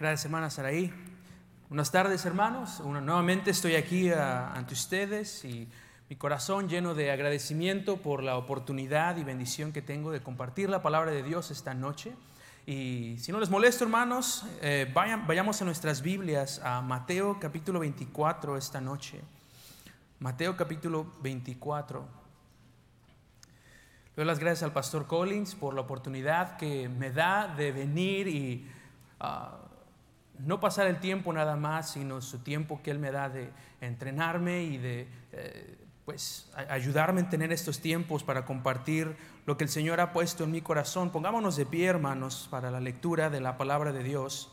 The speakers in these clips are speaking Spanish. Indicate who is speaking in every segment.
Speaker 1: Gracias, hermana Saraí. Buenas tardes, hermanos. nuevamente estoy aquí ante ustedes y mi corazón lleno de agradecimiento por la oportunidad y bendición que tengo de compartir la palabra de Dios esta noche. Y si no les molesto, hermanos, eh, vayan, vayamos a nuestras Biblias a Mateo capítulo 24 esta noche. Mateo capítulo 24. Le doy las gracias al pastor Collins por la oportunidad que me da de venir y ah, no pasar el tiempo nada más, sino su tiempo que Él me da de entrenarme y de eh, pues, ayudarme en tener estos tiempos para compartir lo que el Señor ha puesto en mi corazón. Pongámonos de pie, hermanos, para la lectura de la palabra de Dios.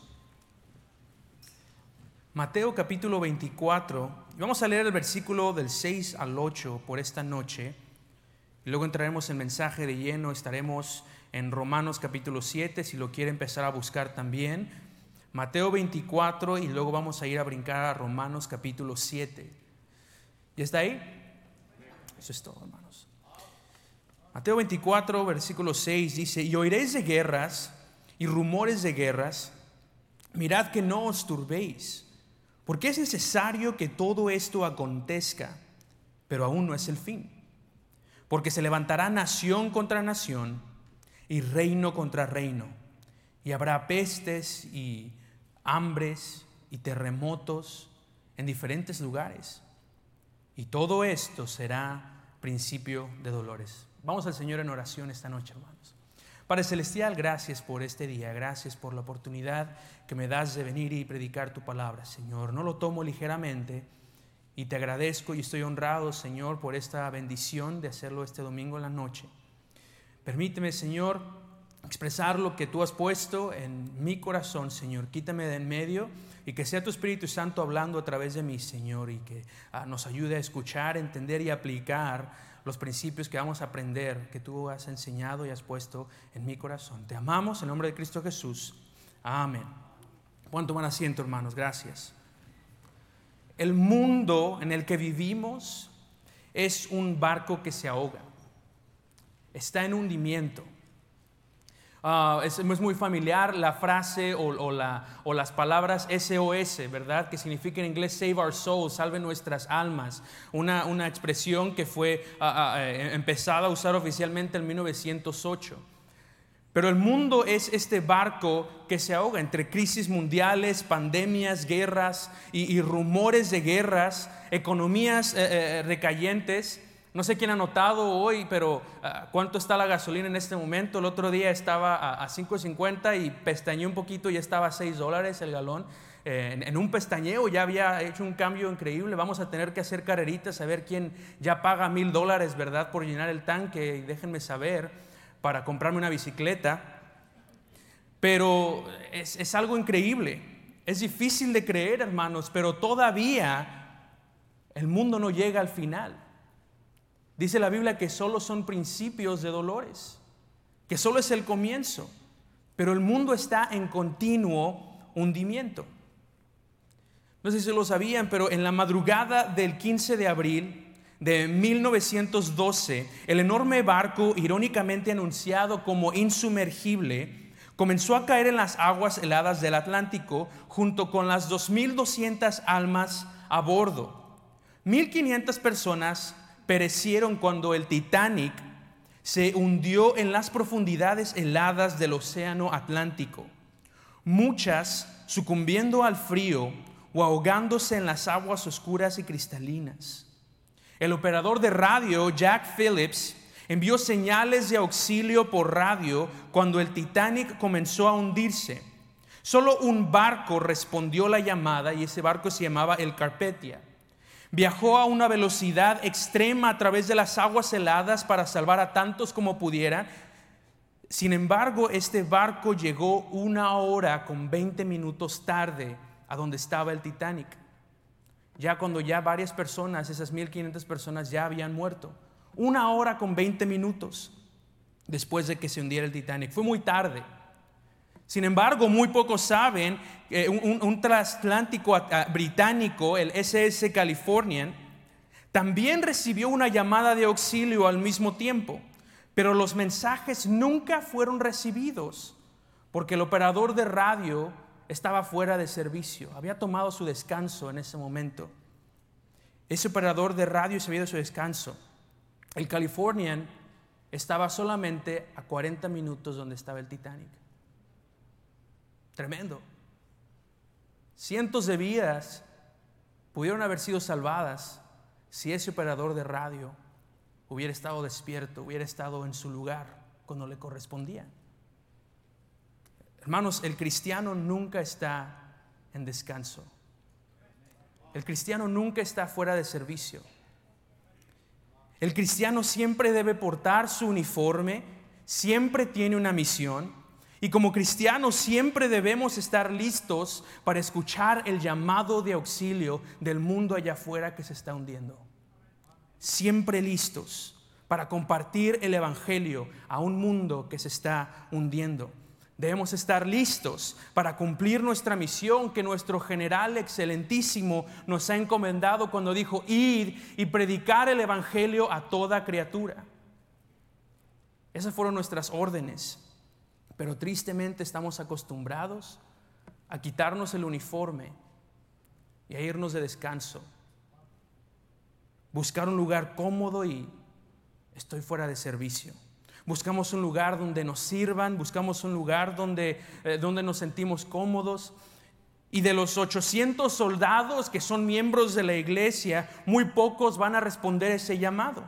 Speaker 1: Mateo capítulo 24, vamos a leer el versículo del 6 al 8 por esta noche, luego entraremos en mensaje de lleno, estaremos en Romanos capítulo 7, si lo quiere empezar a buscar también Mateo 24 y luego vamos a ir a brincar a Romanos capítulo 7. ¿Ya está ahí? Eso es todo, hermanos. Mateo 24, versículo 6 dice, y oiréis de guerras y rumores de guerras, mirad que no os turbéis, porque es necesario que todo esto acontezca, pero aún no es el fin, porque se levantará nación contra nación y reino contra reino, y habrá pestes y hambres y terremotos en diferentes lugares. Y todo esto será principio de dolores. Vamos al Señor en oración esta noche, hermanos. Padre Celestial, gracias por este día, gracias por la oportunidad que me das de venir y predicar tu palabra, Señor. No lo tomo ligeramente y te agradezco y estoy honrado, Señor, por esta bendición de hacerlo este domingo en la noche. Permíteme, Señor, expresar lo que tú has puesto en mi corazón, Señor. Quítame de en medio y que sea tu Espíritu Santo hablando a través de mí, Señor, y que ah, nos ayude a escuchar, entender y aplicar los principios que vamos a aprender, que tú has enseñado y has puesto en mi corazón. Te amamos en nombre de Cristo Jesús. Amén. Cuánto buen asiento, hermanos. Gracias. El mundo en el que vivimos es un barco que se ahoga. Está en hundimiento. Ah, es, muy familiar la frase o, las palabras SOS, ¿verdad? Que significa en inglés Save Our Souls, salve nuestras almas. Una, expresión que fue ah, ah, eh, empezada a usar oficialmente en 1908. Pero el mundo es este barco que se ahoga entre crisis mundiales, pandemias, guerras y, rumores de guerras, economías eh, eh, recayentes. No sé quién ha notado hoy, pero ah, ¿cuánto está la gasolina en este momento? El otro día estaba a, 5.50 y pestañeé un poquito y estaba a 6 dólares el galón. Eh, en, un pestañeo ya había hecho un cambio increíble. Vamos a tener que hacer carreritas a ver quién ya paga mil dólares, ¿verdad? Por llenar el tanque. Y déjenme saber para comprarme una bicicleta. Pero es algo increíble. Es difícil de creer, hermanos, pero todavía el mundo no llega al final. Dice la Biblia que solo son principios de dolores, que solo es el comienzo, pero el mundo está en continuo hundimiento. No sé si lo sabían, pero en la madrugada del 15 de abril de 1912, el enorme barco, irónicamente anunciado como insumergible, comenzó a caer en las aguas heladas del Atlántico junto con las 2.200 almas a bordo. 1.500 personas perecieron cuando el Titanic se hundió en las profundidades heladas del Océano Atlántico. Muchas sucumbiendo al frío o ahogándose en las aguas oscuras y cristalinas. El operador de radio, Jack Phillips, envió señales de auxilio por radio cuando el Titanic comenzó a hundirse. Solo un barco respondió la llamada y ese barco se llamaba el Carpetia. Viajó a una velocidad extrema a través de las aguas heladas para salvar a tantos como pudiera. Sin embargo, este barco llegó una hora con 20 minutos tarde a donde estaba el Titanic. Ya cuando ya varias personas, esas 1500 personas ya habían muerto. Una hora con 20 minutos después de que se hundiera el Titanic. Fue muy tarde. Sin embargo, muy pocos saben que un, transatlántico británico, el SS Californian, también recibió una llamada de auxilio al mismo tiempo, pero los mensajes nunca fueron recibidos porque el operador de radio estaba fuera de servicio, había tomado su descanso en ese momento. Ese operador de radio se había a su descanso. El Californian estaba solamente a 40 minutos donde estaba el Titanic. Tremendo. Cientos de vidas pudieron haber sido salvadas si ese operador de radio hubiera estado despierto, hubiera estado en su lugar cuando le correspondía. Hermanos, el cristiano nunca está en descanso. El cristiano nunca está fuera de servicio. El cristiano siempre debe portar su uniforme, siempre tiene una misión y como cristianos siempre debemos estar listos para escuchar el llamado de auxilio del mundo allá afuera que se está hundiendo. Siempre listos para compartir el Evangelio a un mundo que se está hundiendo. Debemos estar listos para cumplir nuestra misión que nuestro general excelentísimo nos ha encomendado cuando dijo, ir y predicar el Evangelio a toda criatura. Esas fueron nuestras órdenes, pero tristemente estamos acostumbrados a quitarnos el uniforme y a irnos de descanso, buscar un lugar cómodo y estoy fuera de servicio. Buscamos un lugar donde nos sirvan, buscamos un lugar donde, eh, donde nos sentimos cómodos. Y de los 800 soldados que son miembros de la iglesia, muy pocos van a responder ese llamado.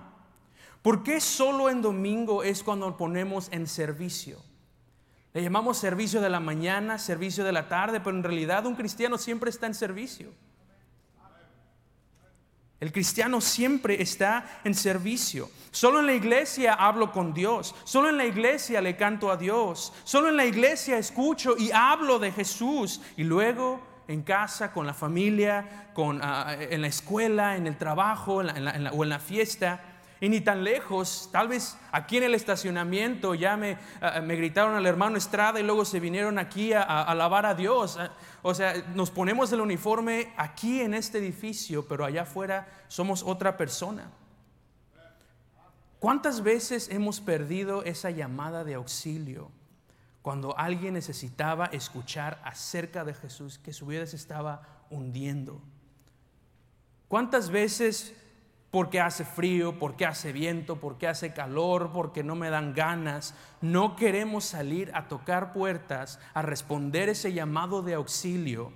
Speaker 1: ¿Por qué solo en domingo es cuando ponemos en servicio? Le llamamos servicio de la mañana, servicio de la tarde, pero en realidad un cristiano siempre está en servicio. El cristiano siempre está en servicio. Solo en la iglesia hablo con Dios. Solo en la iglesia le canto a Dios. Solo en la iglesia escucho y hablo de Jesús. Y luego en casa, con la familia, con, ah, en la escuela, en el trabajo o en la fiesta y ni tan lejos, tal vez aquí en el estacionamiento ya me, ah, me gritaron al hermano Estrada y luego se vinieron aquí a, alabar a Dios. Ah, o sea, nos ponemos el uniforme aquí en este edificio, pero allá afuera somos otra persona. ¿Cuántas veces hemos perdido esa llamada de auxilio cuando alguien necesitaba escuchar acerca de Jesús que su vida se estaba hundiendo? ¿Cuántas veces porque hace frío, porque hace viento, porque hace calor, porque no me dan ganas. No queremos salir a tocar puertas, a responder ese llamado de auxilio.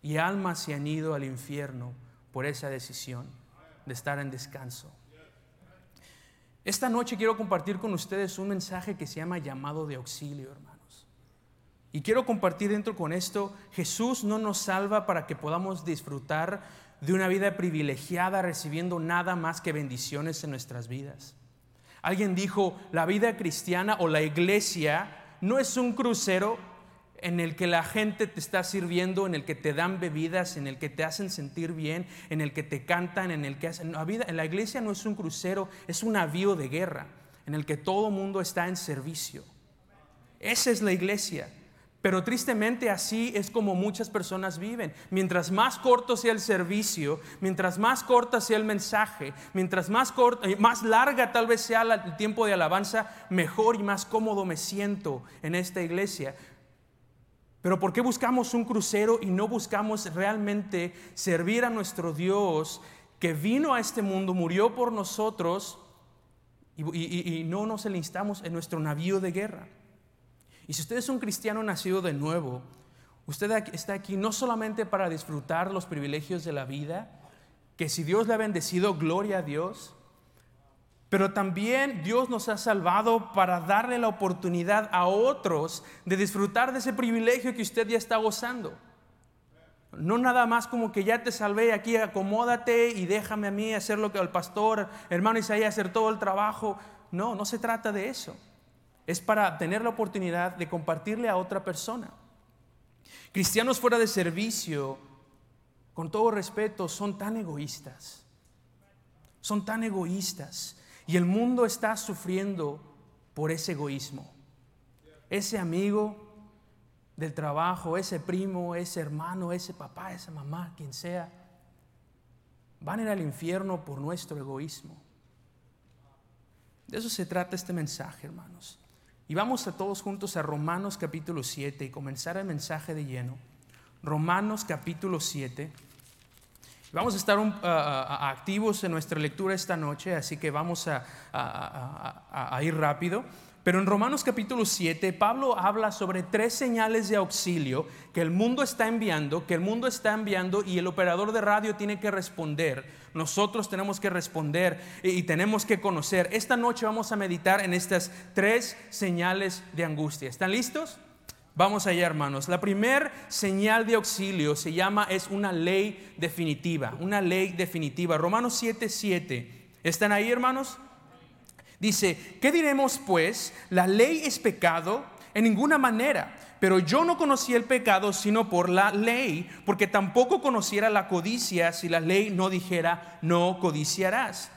Speaker 1: Y almas se han ido al infierno por esa decisión de estar en descanso. Esta noche quiero compartir con ustedes un mensaje que se llama llamado de auxilio, hermanos. Y quiero compartir dentro con esto, Jesús no nos salva para que podamos disfrutar de una vida privilegiada recibiendo nada más que bendiciones en nuestras vidas. Alguien dijo, la vida cristiana o la iglesia no es un crucero en el que la gente te está sirviendo, en el que te dan bebidas, en el que te hacen sentir bien, en el que te cantan, en el que hacen... La, vida, la iglesia no es un crucero, es un navío de guerra en el que todo mundo está en servicio. Esa es la iglesia. Pero tristemente así es como muchas personas viven. Mientras más corto sea el servicio, mientras más corta sea el mensaje, mientras más, corta, eh, más larga tal vez sea el tiempo de alabanza, mejor y más cómodo me siento en esta iglesia. Pero ¿por qué buscamos un crucero y no buscamos realmente servir a nuestro Dios que vino a este mundo, murió por nosotros y, y no nos enlistamos en nuestro navío de guerra? Y si usted es un cristiano nacido de nuevo, usted está aquí no solamente para disfrutar los privilegios de la vida, que si Dios le ha bendecido, gloria a Dios, pero también Dios nos ha salvado para darle la oportunidad a otros de disfrutar de ese privilegio que usted ya está gozando. No nada más como que ya te salvé aquí, acomódate y déjame a mí hacer lo que el pastor, hermano Isaías, hacer todo el trabajo. No, no se trata de eso es para tener la oportunidad de compartirle a otra persona. Cristianos fuera de servicio, con todo respeto, son tan egoístas. Son tan egoístas. Y el mundo está sufriendo por ese egoísmo. Ese amigo del trabajo, ese primo, ese hermano, ese papá, esa mamá, quien sea, van a ir al infierno por nuestro egoísmo. De eso se trata este mensaje, hermanos. Y vamos a todos juntos a Romanos capítulo 7 y comenzar el mensaje de lleno. Romanos capítulo 7. Vamos a estar activos en nuestra lectura esta noche, así que vamos a ir rápido. Pero en Romanos capítulo 7, Pablo habla sobre tres señales de auxilio que el mundo está enviando, que el mundo está enviando y el operador de radio tiene que responder. Nosotros tenemos que responder y tenemos que conocer. Esta noche vamos a meditar en estas tres señales de angustia. ¿Están listos? Vamos allá, hermanos. La primera señal de auxilio se llama, es una ley definitiva, una ley definitiva. Romanos 7, 7. ¿Están ahí, hermanos? Dice, ¿qué diremos pues? La ley es pecado en ninguna manera, pero yo no conocía el pecado sino por la ley, porque tampoco conociera la codicia si la ley no dijera, no codiciarás.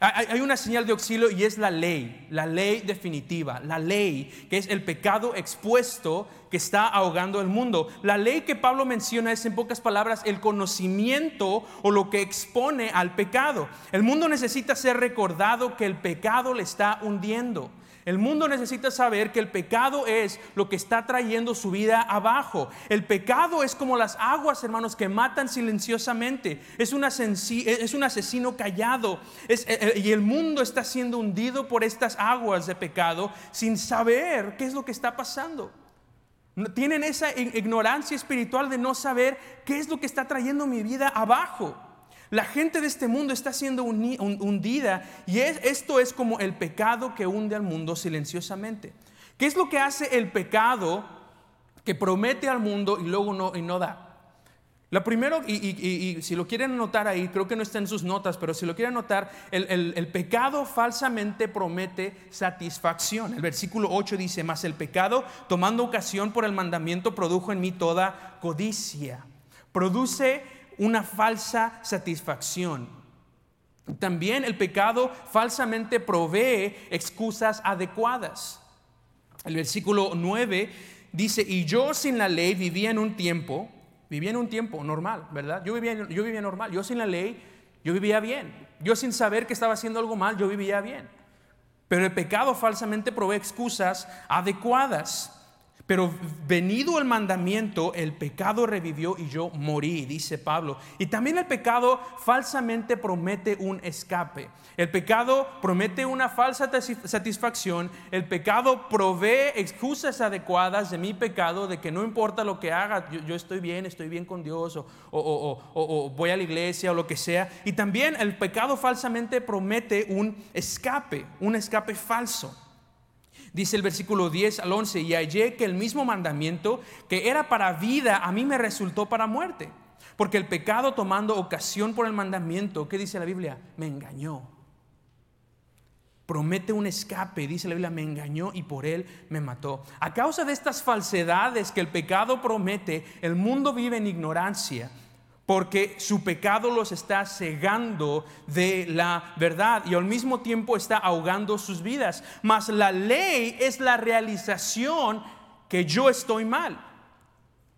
Speaker 1: Hay una señal de auxilio y es la ley, la ley definitiva, la ley que es el pecado expuesto que está ahogando el mundo. La ley que Pablo menciona es en pocas palabras el conocimiento o lo que expone al pecado. El mundo necesita ser recordado que el pecado le está hundiendo. El mundo necesita saber que el pecado es lo que está trayendo su vida abajo. El pecado es como las aguas, hermanos, que matan silenciosamente. Es un, es un asesino callado. Eh, eh, y el mundo está siendo hundido por estas aguas de pecado sin saber qué es lo que está pasando. Tienen esa ignorancia espiritual de no saber qué es lo que está trayendo mi vida abajo. La gente de este mundo está siendo hundida y esto es como el pecado que hunde al mundo silenciosamente. ¿Qué es lo que hace el pecado que promete al mundo y luego no, y no da? Lo primero, y, si lo quieren anotar ahí, creo que no está en sus notas, pero si lo quieren anotar, el, el pecado falsamente promete satisfacción. El versículo 8 dice, más el pecado, tomando ocasión por el mandamiento, produjo en mí toda codicia. Produce una falsa satisfacción. También el pecado falsamente provee excusas adecuadas. El versículo 9 dice, y yo sin la ley vivía en un tiempo, vivía en un tiempo normal, ¿verdad? Yo vivía, yo vivía normal, yo sin la ley, yo vivía bien. Yo sin saber que estaba haciendo algo mal, yo vivía bien. Pero el pecado falsamente provee excusas adecuadas. Pero venido el mandamiento, el pecado revivió y yo morí, dice Pablo. Y también el pecado falsamente promete un escape. El pecado promete una falsa satisfacción. El pecado provee excusas adecuadas de mi pecado, de que no importa lo que haga, yo, estoy bien, estoy bien con Dios, o, voy a la iglesia, o lo que sea. Y también el pecado falsamente promete un escape, un escape falso. Dice el versículo 10 al 11, y hallé que el mismo mandamiento que era para vida, a mí me resultó para muerte. Porque el pecado tomando ocasión por el mandamiento, ¿qué dice la Biblia? Me engañó. Promete un escape, dice la Biblia, me engañó y por él me mató. A causa de estas falsedades que el pecado promete, el mundo vive en ignorancia porque su pecado los está cegando de la verdad y al mismo tiempo está ahogando sus vidas. Mas la ley es la realización que yo estoy mal.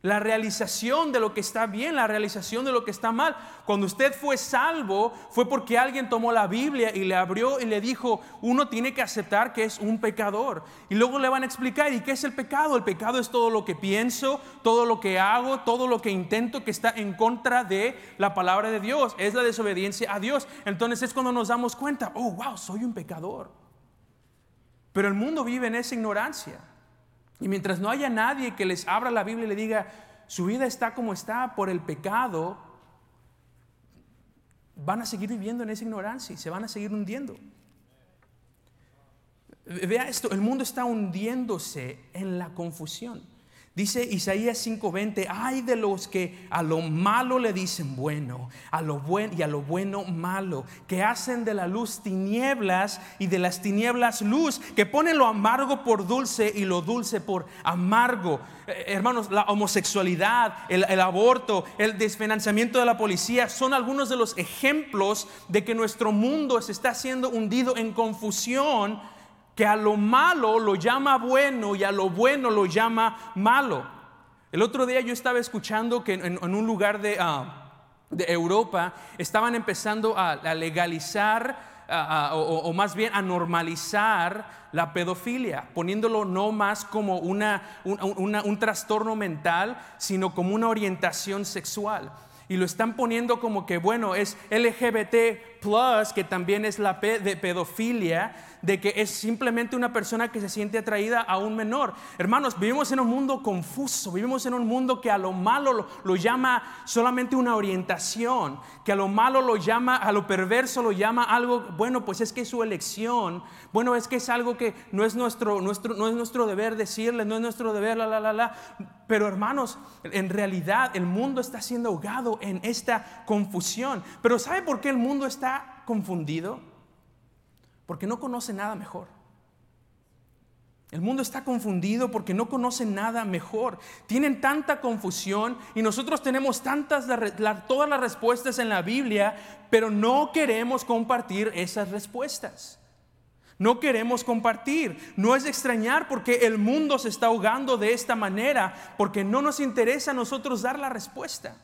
Speaker 1: La realización de lo que está bien, la realización de lo que está mal. Cuando usted fue salvo fue porque alguien tomó la Biblia y le abrió y le dijo, uno tiene que aceptar que es un pecador. Y luego le van a explicar, ¿y qué es el pecado? El pecado es todo lo que pienso, todo lo que hago, todo lo que intento que está en contra de la palabra de Dios. Es la desobediencia a Dios. Entonces es cuando nos damos cuenta, oh, wow, soy un pecador. Pero el mundo vive en esa ignorancia. Y mientras no haya nadie que les abra la Biblia y le diga, su vida está como está por el pecado, van a seguir viviendo en esa ignorancia y se van a seguir hundiendo. Vea esto, el mundo está hundiéndose en la confusión. Dice Isaías 5:20, hay de los que a lo malo le dicen bueno, a lo bueno y a lo bueno malo, que hacen de la luz tinieblas y de las tinieblas luz, que ponen lo amargo por dulce y lo dulce por amargo. Eh, hermanos, la homosexualidad, el, el aborto, el desfinanciamiento de la policía son algunos de los ejemplos de que nuestro mundo se está siendo hundido en confusión que a lo malo lo llama bueno y a lo bueno lo llama malo. El otro día yo estaba escuchando que en, un lugar de, ah, de, Europa estaban empezando a, legalizar o, más bien a normalizar la pedofilia, poniéndolo no más como una, un trastorno mental, sino como una orientación sexual y lo están poniendo como que, bueno, es LGBT plus, que también es la P de pedofilia, de que es simplemente una persona que se siente atraída a un menor. Hermanos, vivimos en un mundo confuso, vivimos en un mundo que a lo malo lo, llama solamente una orientación, que a lo malo lo llama, a lo perverso lo llama algo, bueno, pues es que es su elección, bueno, es que es algo que no es nuestro, nuestro, no es nuestro deber decirle, no es nuestro deber, la, la, la, la. Pero hermanos, en realidad el mundo está siendo ahogado en esta confusión. Pero ¿sabe por qué el mundo está confundido? porque no conoce nada mejor. El mundo está confundido porque no conoce nada mejor. Tienen tanta confusión y nosotros tenemos tantas todas las respuestas en la Biblia, pero no queremos compartir esas respuestas. No queremos compartir. No es extrañar porque el mundo se está ahogando de esta manera, porque no nos interesa a nosotros dar la respuesta.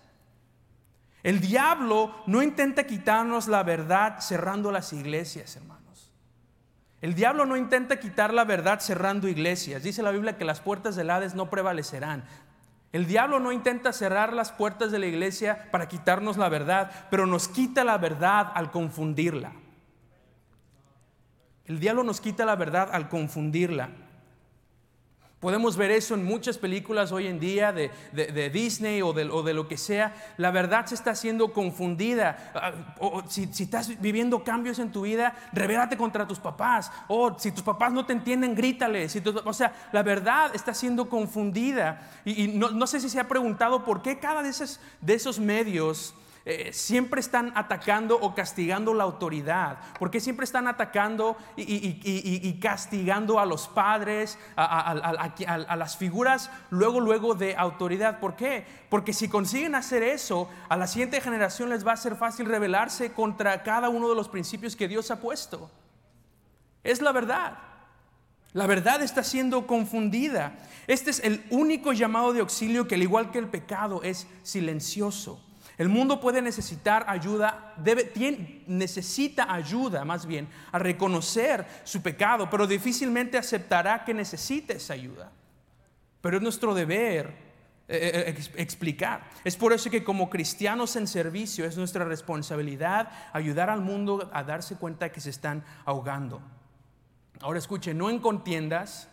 Speaker 1: El diablo no intenta quitarnos la verdad cerrando las iglesias, hermano. El diablo no intenta quitar la verdad cerrando iglesias. Dice la Biblia que las puertas del Hades no prevalecerán. El diablo no intenta cerrar las puertas de la iglesia para quitarnos la verdad, pero nos quita la verdad al confundirla. El diablo nos quita la verdad al confundirla. Podemos ver eso en muchas películas hoy en día de, Disney o de, o de, lo que sea. La verdad se está siendo confundida. Ah, o, si, estás viviendo cambios en tu vida, revélate contra tus papás. O si tus papás no te entienden, grítale. o sea, la verdad está siendo confundida. Y, no, no, sé si se ha preguntado por qué cada de esos, de esos medios eh, siempre están atacando o castigando la autoridad? ¿Por qué siempre están atacando y, castigando a los padres, a, las figuras luego, luego de autoridad? ¿Por qué? Porque si consiguen hacer eso, a la siguiente generación les va a ser fácil rebelarse contra cada uno de los principios que Dios ha puesto. Es la verdad. La verdad está siendo confundida. Este es el único llamado de auxilio que al igual que el pecado es silencioso. El mundo puede necesitar ayuda, necesita ayuda más bien a reconocer su pecado, pero difícilmente aceptará que necesite esa ayuda. Pero es nuestro deber eh, eh, explicar. Es por eso que como cristianos en servicio es nuestra responsabilidad ayudar al mundo a darse cuenta que se están ahogando. Ahora escuche, no en contiendas,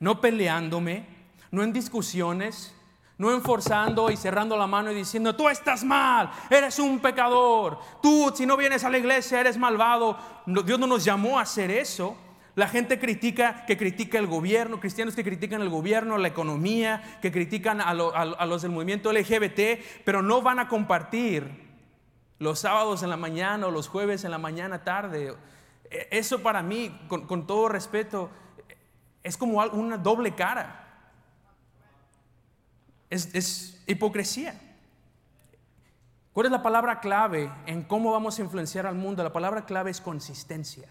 Speaker 1: no peleándome, no en discusiones, no enforzando y cerrando la mano y diciendo, tú estás mal, eres un pecador, tú si no vienes a la iglesia eres malvado. Dios no nos llamó a hacer eso. La gente critica que critica el gobierno, cristianos que critican el gobierno, la economía, que critican a, los del movimiento LGBT, pero no van a compartir los sábados en la mañana o los jueves en la mañana tarde. E, eso para mí, con, con todo respeto, es como una doble cara. Es, hipocresía. ¿Cuál es la palabra clave en cómo vamos a influenciar al mundo? La palabra clave es consistencia.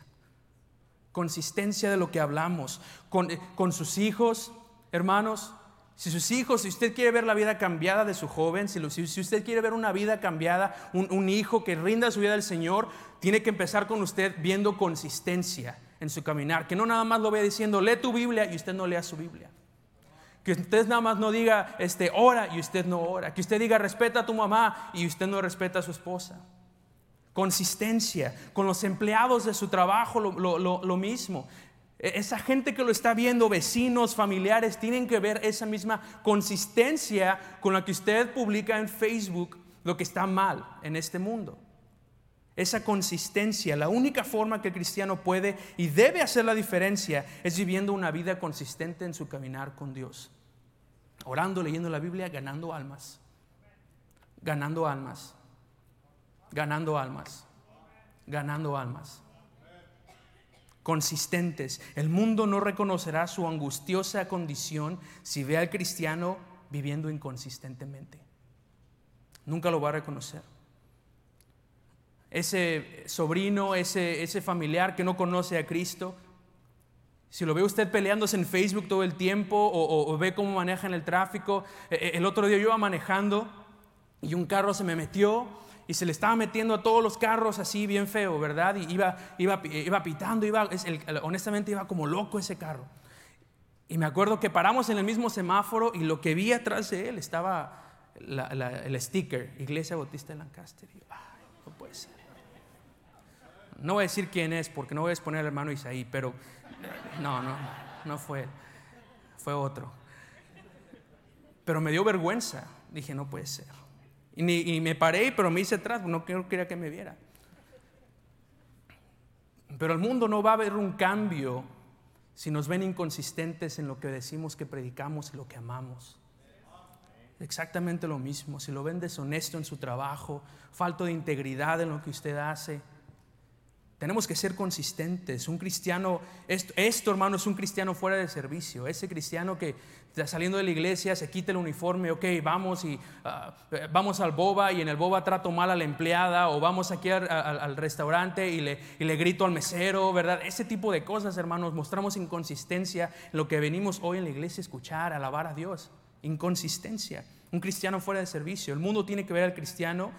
Speaker 1: Consistencia de lo que hablamos. Con, con sus hijos, hermanos, si sus hijos, si usted quiere ver la vida cambiada de su joven, si, si usted quiere ver una vida cambiada, un, un, hijo que rinda su vida al Señor, tiene que empezar con usted viendo consistencia en su caminar. Que no nada más lo vea diciendo, lee tu Biblia y usted no lea su Biblia. Que usted nada más no diga, este, ora y usted no ora. Que usted diga, respeta a tu mamá y usted no respeta a su esposa. Consistencia. Con los empleados de su trabajo lo, mismo. E, esa gente que lo está viendo, vecinos, familiares, tienen que ver esa misma consistencia con la que usted publica en Facebook lo que está mal en este mundo. Esa consistencia, la única forma que el cristiano puede y debe hacer la diferencia es viviendo una vida consistente en su caminar con Dios orando, leyendo la Biblia, ganando almas. Ganando almas. Ganando almas. Ganando almas. Consistentes. El mundo no reconocerá su angustiosa condición si ve al cristiano viviendo inconsistentemente. Nunca lo va a reconocer. Ese sobrino, ese, ese familiar que no conoce a Cristo, si lo ve usted peleándose en Facebook todo el tiempo o, ve cómo maneja en el tráfico, eh, eh, el otro día yo iba manejando y un carro se me metió y se le estaba metiendo a todos los carros así bien feo, ¿verdad? Y iba, iba, iba pitando, iba, honestamente iba como loco ese carro. Y me acuerdo que paramos en el mismo semáforo y lo que vi atrás de él estaba el sticker, Iglesia Bautista de Lancaster. Y ser. No voy a decir quién es porque no voy a exponer al hermano Isaí, pero no, no, no fue fue otro. Pero me dio vergüenza. Dije, no puede ser. Y, me paré, pero me hice atrás, no quería que me viera. Pero el mundo no va a haber un cambio si nos ven inconsistentes en lo que decimos que predicamos y lo que amamos. Exactamente lo mismo, si lo ven deshonesto en su trabajo, falto de integridad en lo que usted hace, tenemos que ser consistentes. Un cristiano, esto, esto, hermano es un cristiano fuera de servicio. Ese cristiano que está saliendo de la iglesia, se quita el uniforme, ok, vamos y ah, vamos al boba y en el boba trato mal a la empleada o vamos aquí al, restaurante y le, y le, grito al mesero, ¿verdad? Ese tipo de cosas, hermanos, mostramos inconsistencia en lo que venimos hoy en la iglesia a escuchar, a alabar a Dios. Inconsistencia. Un cristiano fuera de servicio. El mundo tiene que ver al cristiano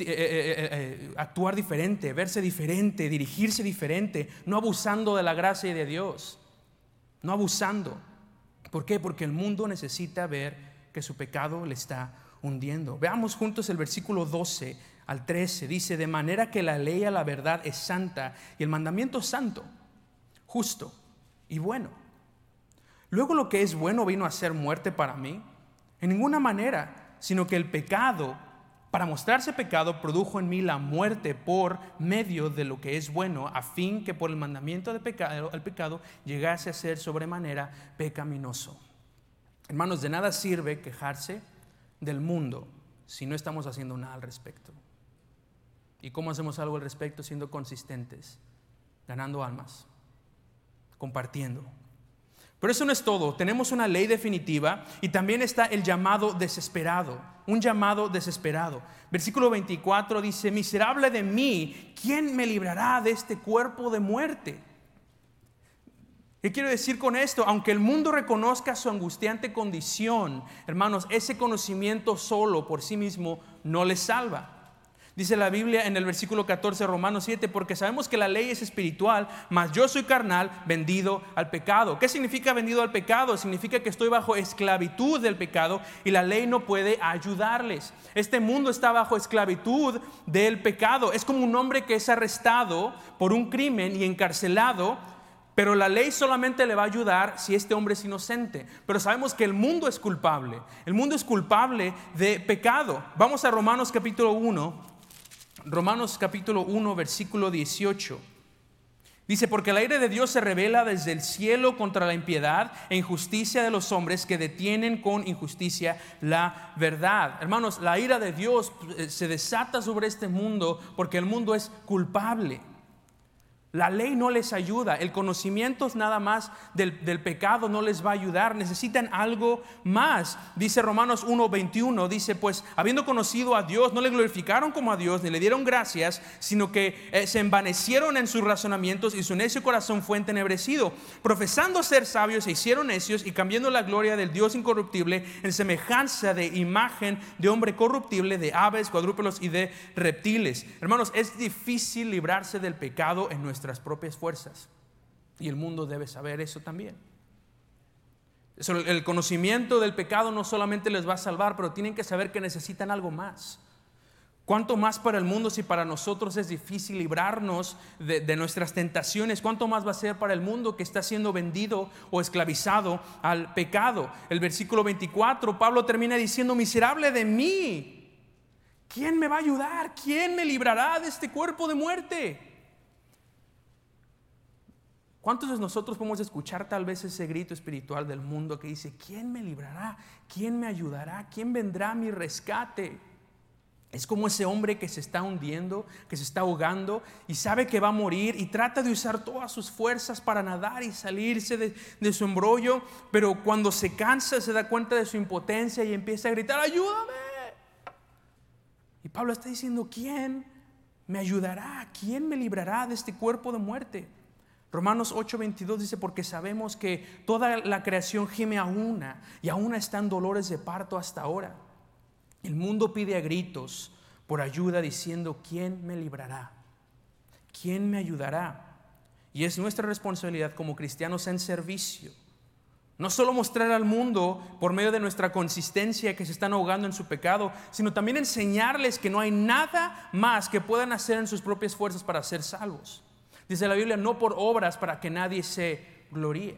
Speaker 1: eh, eh, eh, actuar diferente, verse diferente, dirigirse diferente, no abusando de la gracia de Dios, no abusando. ¿Por qué? Porque el mundo necesita ver que su pecado le está hundiendo. Veamos juntos el versículo 12 al 13. Dice, de manera que la ley a la verdad es santa y el mandamiento santo, justo y bueno. Luego lo que es bueno vino a ser muerte para mí. En ninguna manera, sino que el pecado para mostrarse pecado, produjo en mí la muerte por medio de lo que es bueno, a fin que por el mandamiento de pecado, el pecado llegase a ser sobremanera pecaminoso. Hermanos, de nada sirve quejarse del mundo si no estamos haciendo nada al respecto. ¿Y cómo hacemos algo al respecto? Siendo consistentes, ganando almas, compartiendo, pero eso no es todo. Tenemos una ley definitiva y también está el llamado desesperado. Un llamado desesperado. Versículo 24 dice, miserable de mí, ¿quién me librará de este cuerpo de muerte? ¿Qué quiero decir con esto? Aunque el mundo reconozca su angustiante condición, hermanos, ese conocimiento solo por sí mismo no les salva. Dice la Biblia en el versículo 14, Romanos 7, porque sabemos que la ley es espiritual, mas yo soy carnal, vendido al pecado. ¿Qué significa vendido al pecado? Significa que estoy bajo esclavitud del pecado y la ley no puede ayudarles. Este mundo está bajo esclavitud del pecado. Es como un hombre que es arrestado por un crimen y encarcelado pero la ley solamente le va a ayudar si este hombre es inocente. Pero sabemos que el mundo es culpable. El mundo es culpable de pecado. Vamos a Romanos capítulo 1, Romanos capítulo 1, versículo 18. Dice, porque el aire de Dios se revela desde el cielo contra la impiedad e injusticia de los hombres que detienen con injusticia la verdad. Hermanos, la ira de Dios eh, se desata sobre este mundo porque el mundo es culpable. La ley no les ayuda, el conocimiento nada más del, pecado no les va a ayudar, necesitan algo más. Dice Romanos 1:21, dice, pues habiendo conocido a Dios, no le glorificaron como a Dios, ni le dieron gracias, sino que eh, se envanecieron en sus razonamientos y su necio corazón fue entenebrecido. Profesando ser sabios, se hicieron necios y cambiando la gloria del Dios incorruptible en semejanza de imagen de hombre corruptible, de aves, cuadrúpedos y de reptiles. Hermanos, es difícil librarse del pecado en nuestra propias fuerzas. Y el mundo debe saber eso también. El conocimiento del pecado no solamente les va a salvar, pero tienen que saber que necesitan algo más. ¿Cuánto más para el mundo si para nosotros es difícil librarnos de, de, nuestras tentaciones? ¿Cuánto más va a ser para el mundo que está siendo vendido o esclavizado al pecado? El versículo 24, Pablo termina diciendo, miserable de mí, ¿quién me va a ayudar? ¿Quién me librará de este cuerpo de muerte? ¿Cuántos de nosotros podemos escuchar tal vez ese grito espiritual del mundo que dice, ¿quién me librará? ¿Quién me ayudará? ¿Quién vendrá a mi rescate? Es como ese hombre que se está hundiendo, que se está ahogando y sabe que va a morir y trata de usar todas sus fuerzas para nadar y salirse de, su embrollo, pero cuando se cansa se da cuenta de su impotencia y empieza a gritar, ayúdame. Y Pablo está diciendo, ¿quién me ayudará? ¿Quién me librará de este cuerpo de muerte? Romanos 8:22 dice, porque sabemos que toda la creación gime a una y aún están dolores de parto hasta ahora. El mundo pide a gritos por ayuda diciendo, ¿quién me librará? ¿Quién me ayudará? Y es nuestra responsabilidad como cristianos en servicio. No solo mostrar al mundo por medio de nuestra consistencia que se están ahogando en su pecado, sino también enseñarles que no hay nada más que puedan hacer en sus propias fuerzas para ser salvos. Dice la Biblia, no por obras para que nadie se gloríe.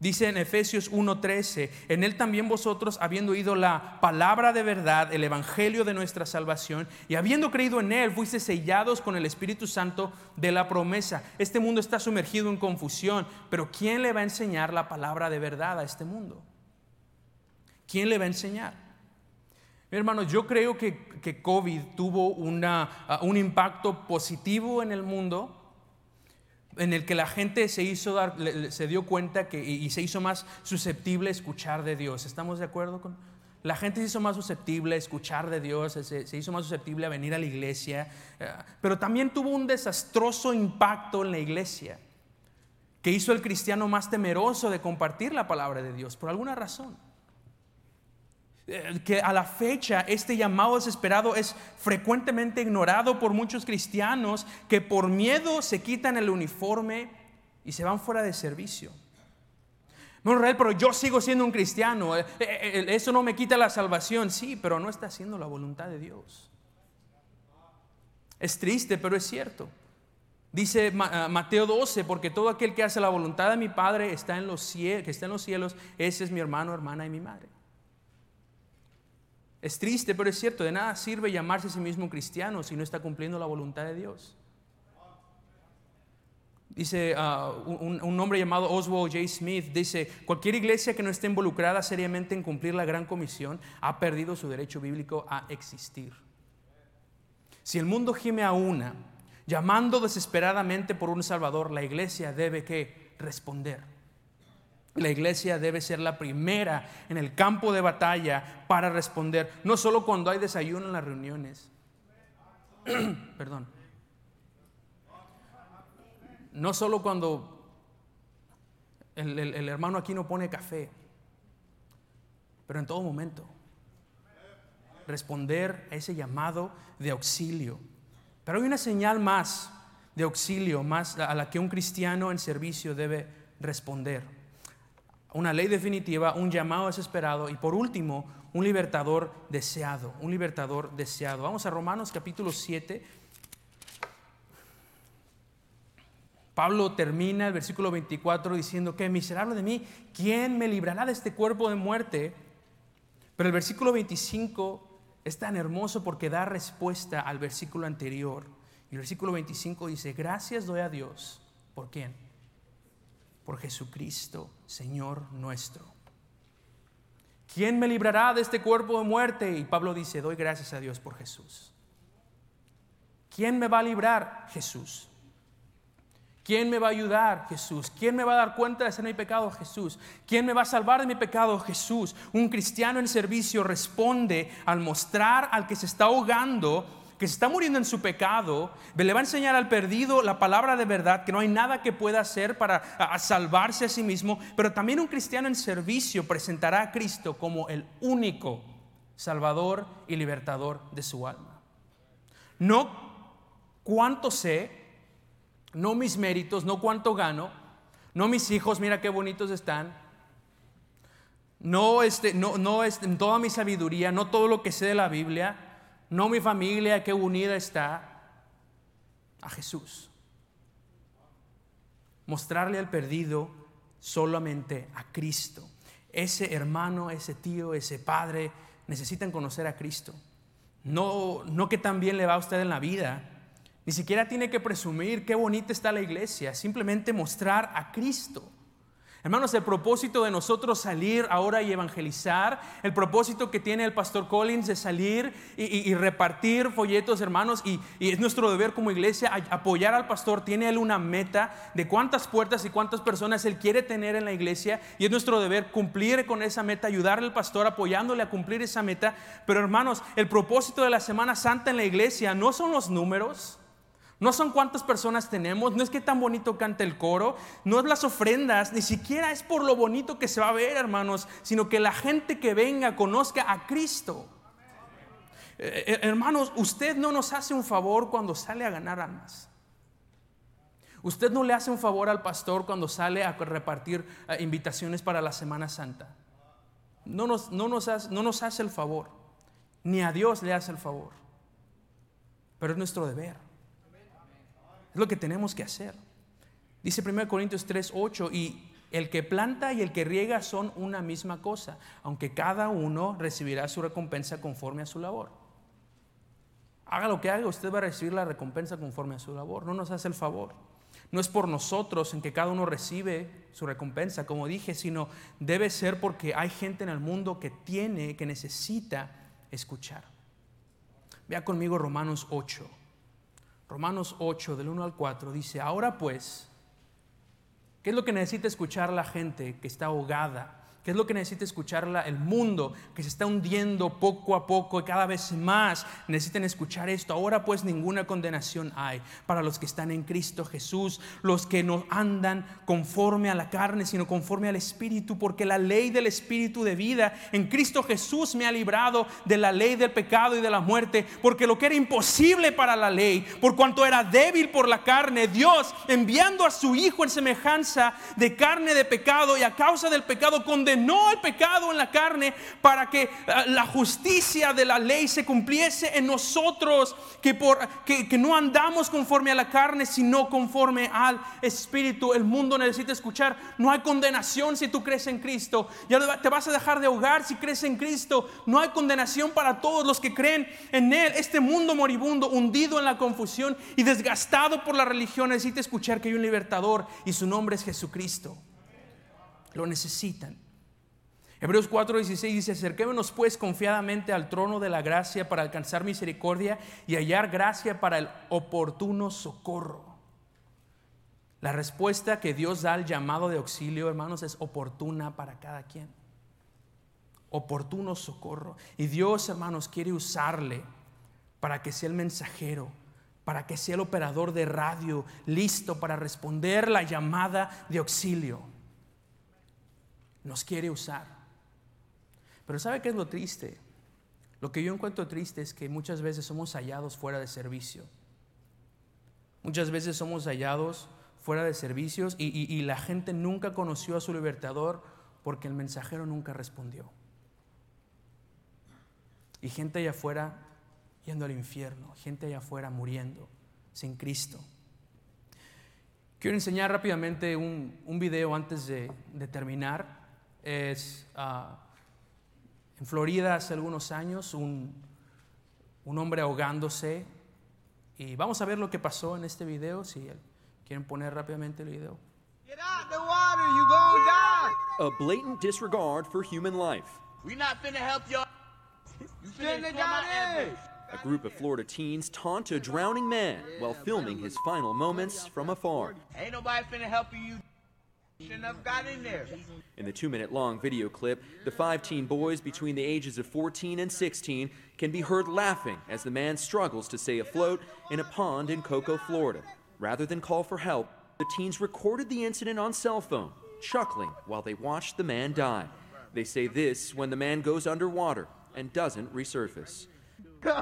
Speaker 1: Dice en Efesios 1:13, en él también vosotros, habiendo oído la palabra de verdad, el evangelio de nuestra salvación, y habiendo creído en él, fuiste sellados con el Espíritu Santo de la promesa. Este mundo está sumergido en confusión, pero ¿quién le va a enseñar la palabra de verdad a este mundo? ¿Quién le va a enseñar? Mi hermano, yo creo que, que COVID tuvo una, un impacto positivo en el mundo en el que la gente se hizo dar, se dio cuenta que, y se hizo más susceptible a escuchar de Dios. ¿Estamos de acuerdo con? La gente se hizo más susceptible a escuchar de Dios, se, hizo más susceptible a venir a la iglesia, eh, pero también tuvo un desastroso impacto en la iglesia que hizo al cristiano más temeroso de compartir la palabra de Dios por alguna razón. Eh, que a la fecha este llamado desesperado es frecuentemente ignorado por muchos cristianos que por miedo se quitan el uniforme y se van fuera de servicio. No, Israel, pero yo sigo siendo un cristiano. Eh, eh, eso no me quita la salvación. Sí, pero no está haciendo la voluntad de Dios. Es triste, pero es cierto. Dice Mateo 12, porque todo aquel que hace la voluntad de mi Padre está en los que está en los cielos, ese es mi hermano, hermana y mi madre. Es triste, pero es cierto, de nada sirve llamarse a sí mismo cristiano si no está cumpliendo la voluntad de Dios. Dice ah, un, hombre llamado Oswald J. Smith, dice, cualquier iglesia que no esté involucrada seriamente en cumplir la gran comisión ha perdido su derecho bíblico a existir. Si el mundo gime a una, llamando desesperadamente por un Salvador, la iglesia debe que responder. La iglesia debe ser la primera en el campo de batalla para responder, no solo cuando hay desayuno en las reuniones. Perdón. No solo cuando el, el hermano aquí no pone café, pero en todo momento. Responder a ese llamado de auxilio. Pero hay una señal más de auxilio, más a la que un cristiano en servicio debe responder una ley definitiva, un llamado desesperado y por último, un libertador deseado, un libertador deseado. Vamos a Romanos capítulo 7. Pablo termina el versículo 24 diciendo que miserable de mí, ¿quién me librará de este cuerpo de muerte? Pero el versículo 25 es tan hermoso porque da respuesta al versículo anterior. Y el versículo 25 dice, gracias doy a Dios. ¿Por quién? Por Jesucristo, Señor nuestro. ¿Quién me librará de este cuerpo de muerte? Y Pablo dice, doy gracias a Dios por Jesús. ¿Quién me va a librar? Jesús. ¿Quién me va a ayudar? Jesús. ¿Quién me va a dar cuenta de ser mi pecado? Jesús. ¿Quién me va a salvar de mi pecado? Jesús. Un cristiano en servicio responde al mostrar al que se está ahogando que se está muriendo en su pecado, le va a enseñar al perdido la palabra de verdad, que no hay nada que pueda hacer para salvarse a sí mismo, pero también un cristiano en servicio presentará a Cristo como el único Salvador y libertador de su alma. No cuánto sé, no mis méritos, no cuánto gano, no mis hijos, mira qué bonitos están, no, este, no, no es toda mi sabiduría, no todo lo que sé de la Biblia, no mi familia que unida está a Jesús. Mostrarle al perdido solamente a Cristo. Ese hermano, ese tío, ese padre necesitan conocer a Cristo. No, no que también le va a usted en la vida. Ni siquiera tiene que presumir qué bonita está la iglesia. Simplemente mostrar a Cristo. Hermanos, el propósito de nosotros salir ahora y evangelizar, el propósito que tiene el pastor Collins de salir y, repartir folletos, hermanos, y, es nuestro deber como iglesia apoyar al pastor. Tiene él una meta de cuántas puertas y cuántas personas él quiere tener en la iglesia, y es nuestro deber cumplir con esa meta, ayudarle al pastor apoyándole a cumplir esa meta. Pero hermanos, el propósito de la Semana Santa en la iglesia no son los números. No son cuántas personas tenemos, no es que tan bonito canta el coro, no es las ofrendas, ni siquiera es por lo bonito que se va a ver, hermanos, sino que la gente que venga conozca a Cristo. Eh, eh, hermanos, usted no nos hace un favor cuando sale a ganar almas. Usted no le hace un favor al pastor cuando sale a repartir eh, invitaciones para la Semana Santa. No nos, no, nos hace, no nos hace el favor, ni a Dios le hace el favor. Pero es nuestro deber. Es lo que tenemos que hacer. Dice 1 Corintios 3, 8, y el que planta y el que riega son una misma cosa, aunque cada uno recibirá su recompensa conforme a su labor. Haga lo que haga, usted va a recibir la recompensa conforme a su labor. No nos hace el favor. No es por nosotros en que cada uno recibe su recompensa, como dije, sino debe ser porque hay gente en el mundo que tiene, que necesita escuchar. Vea conmigo Romanos 8. Romanos 8, del 1 al 4, dice, ahora pues, ¿qué es lo que necesita escuchar la gente que está ahogada ¿Qué es lo que necesita escuchar el mundo que se está hundiendo poco a poco y cada vez más? Necesitan escuchar esto. Ahora pues ninguna condenación hay para los que están en Cristo Jesús, los que no andan conforme a la carne, sino conforme al Espíritu, porque la ley del Espíritu de vida en Cristo Jesús me ha librado de la ley del pecado y de la muerte, porque lo que era imposible para la ley, por cuanto era débil por la carne, Dios enviando a su Hijo en semejanza de carne de pecado y a causa del pecado condenado no el pecado en la carne para que eh, la justicia de la ley se cumpliese en nosotros, que, por, que, que no andamos conforme a la carne, sino conforme al Espíritu. El mundo necesita escuchar, no hay condenación si tú crees en Cristo, ya te vas a dejar de ahogar si crees en Cristo, no hay condenación para todos los que creen en Él. Este mundo moribundo, hundido en la confusión y desgastado por la religión, necesita escuchar que hay un libertador y su nombre es Jesucristo. Lo necesitan. Hebreos 4:16 dice, acerquémonos pues confiadamente al trono de la gracia para alcanzar misericordia y hallar gracia para el oportuno socorro. La respuesta que Dios da al llamado de auxilio, hermanos, es oportuna para cada quien. Oportuno socorro. Y Dios, hermanos, quiere usarle para que sea el mensajero, para que sea el operador de radio listo para responder la llamada de auxilio. Nos quiere usar. Pero ¿sabe qué es lo triste? Lo que yo encuentro triste es que muchas veces somos hallados fuera de servicio. Muchas veces somos hallados fuera de servicios y, la gente nunca conoció a su libertador porque el mensajero nunca respondió. Y gente allá afuera yendo al infierno, gente allá afuera muriendo sin Cristo. Quiero enseñar rápidamente un, video antes de, terminar. Es ah, en Florida hace algunos años, un, un hombre ahogándose. Y vamos a ver lo que pasó en este video, si quieren poner rápidamente el video. Get out the water, you gonna
Speaker 2: die. A blatant disregard for human life. We not finna help y'all. You finna A group of Florida teens taunt a drowning man while filming his final moments from afar. Ain't nobody finna help you. In the two minute long video clip, the five teen boys between the ages of 14 and 16 can be heard laughing as the man struggles to stay afloat in a pond in Cocoa, Florida. Rather than call for help, the teens recorded the incident on cell phone, chuckling while they watched the man die. They say this when the man goes underwater and doesn't resurface.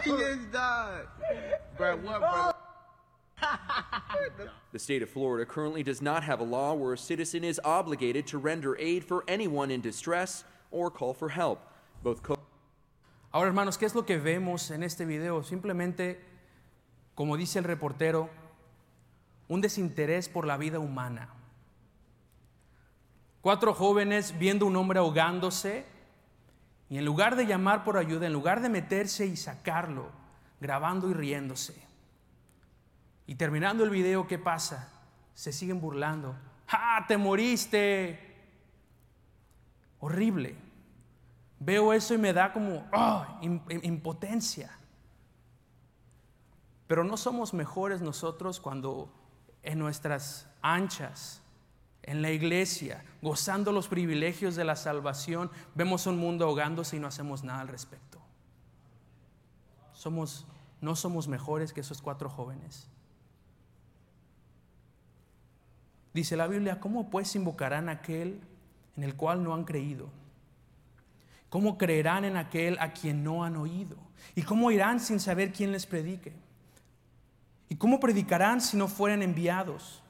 Speaker 2: He just died. Bro, what, bro? the state of Florida currently does not have a law where a citizen is obligated to render aid for anyone in distress or call for help. Both
Speaker 1: Ahora, hermanos, ¿qué es lo que vemos en este video? Simplemente, como dice el reportero, un desinterés por la vida humana. Cuatro jóvenes viendo un hombre ahogándose y en lugar de llamar por ayuda, en lugar de meterse y sacarlo, grabando y riéndose. Y terminando el video, ¿qué pasa? Se siguen burlando. ¡Ah, te moriste! Horrible. Veo eso y me da como ah, impotencia. Pero no somos mejores nosotros cuando en nuestras anchas, en la iglesia, gozando los privilegios de la salvación, vemos un mundo ahogándose y no hacemos nada al respecto. Somos, no somos mejores que esos cuatro jóvenes. Dice la Biblia, ¿cómo pues invocarán aquel en el cual no han creído? ¿Cómo creerán en aquel a quien no han oído? ¿Y cómo irán sin saber quién les predique? ¿Y cómo predicarán si no fueren enviados?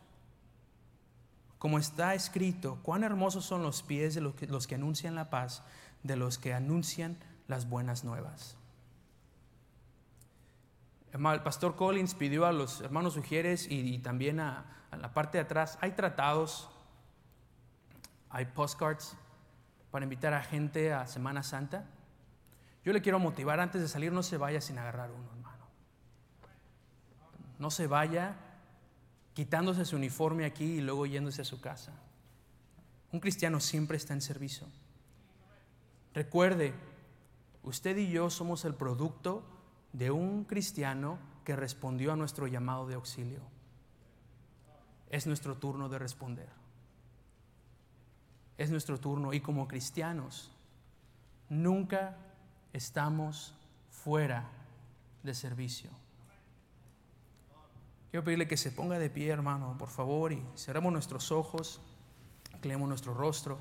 Speaker 1: Como está escrito, cuán hermosos son los pies de los que, los que anuncian la paz, de los que anuncian las buenas nuevas. El pastor Collins pidió a los hermanos sugieres y, también a, a, la parte de atrás, hay tratados, hay postcards para invitar a gente a Semana Santa. Yo le quiero motivar antes de salir, no se vaya sin agarrar uno, hermano. No se vaya quitándose su uniforme aquí y luego yéndose a su casa. Un cristiano siempre está en servicio. Recuerde, usted y yo somos el producto de un cristiano que respondió a nuestro llamado de auxilio. Es nuestro turno de responder. Es nuestro turno y como cristianos nunca estamos fuera de servicio. Quiero pedirle que se ponga de pie, hermano, por favor, y cerramos nuestros ojos, cleemos nuestro rostro.